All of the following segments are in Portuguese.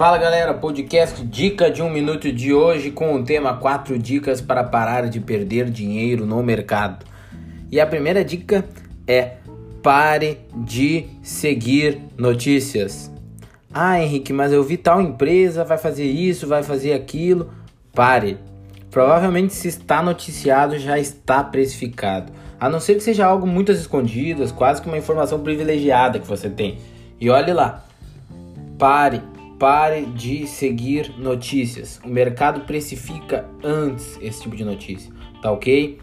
Fala galera, podcast Dica de um Minuto de hoje com o tema 4 dicas para parar de perder dinheiro no mercado. E a primeira dica é pare de seguir notícias. Ah, Henrique, mas eu vi tal empresa, vai fazer isso, vai fazer aquilo. Pare. Provavelmente se está noticiado já está precificado. A não ser que seja algo muito escondidas, quase que uma informação privilegiada que você tem. E olhe lá. Pare, pare de seguir notícias. O mercado precifica antes esse tipo de notícia, tá ok?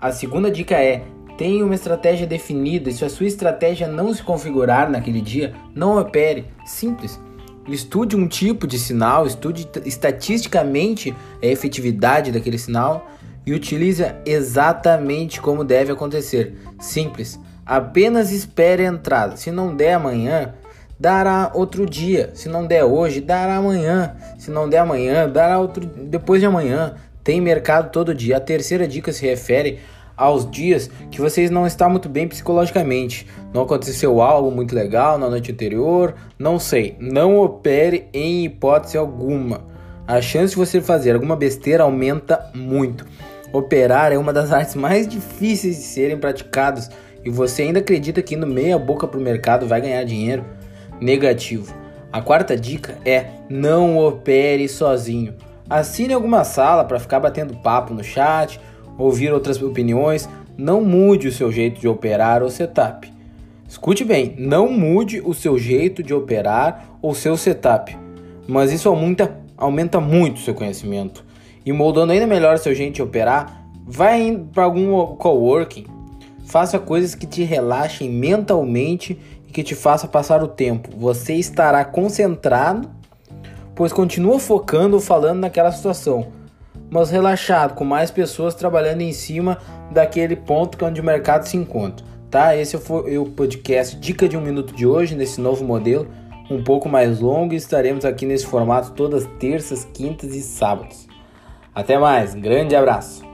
A segunda dica é: tenha uma estratégia definida. E se a sua estratégia não se configurar naquele dia, não opere. Simples. Estude um tipo de sinal, estude estatisticamente a efetividade daquele sinal e utilize exatamente como deve acontecer. Simples. Apenas espere a entrada. Se não der amanhã, dará outro dia. Se não der hoje, dará amanhã. Se não der amanhã, dará outro depois de amanhã. Tem mercado todo dia. A terceira dica se refere aos dias que vocês não estão muito bem psicologicamente. Não aconteceu algo muito legal na noite anterior, não sei. Não opere em hipótese alguma. A chance de você fazer alguma besteira aumenta muito. Operar é uma das artes mais difíceis de serem praticadas e você ainda acredita que indo meia boca para o mercado vai ganhar dinheiro? Negativo. A quarta dica é não opere sozinho. Assine alguma sala para ficar batendo papo no chat ouvir outras opiniões, não mude o seu jeito de operar ou setup. Escute bem, não mude o seu jeito de operar ou seu setup, mas isso aumenta, aumenta muito o seu conhecimento. E moldando ainda melhor seu jeito de operar, vai para algum coworking, faça coisas que te relaxem mentalmente que te faça passar o tempo. Você estará concentrado, pois continua focando ou falando naquela situação mas relaxado, com mais pessoas trabalhando em cima daquele ponto é onde o mercado se encontra. Tá? Esse foi o podcast Dica de um Minuto de hoje, nesse novo modelo, um pouco mais longo, e estaremos aqui nesse formato todas terças, quintas e sábados. Até mais, grande abraço!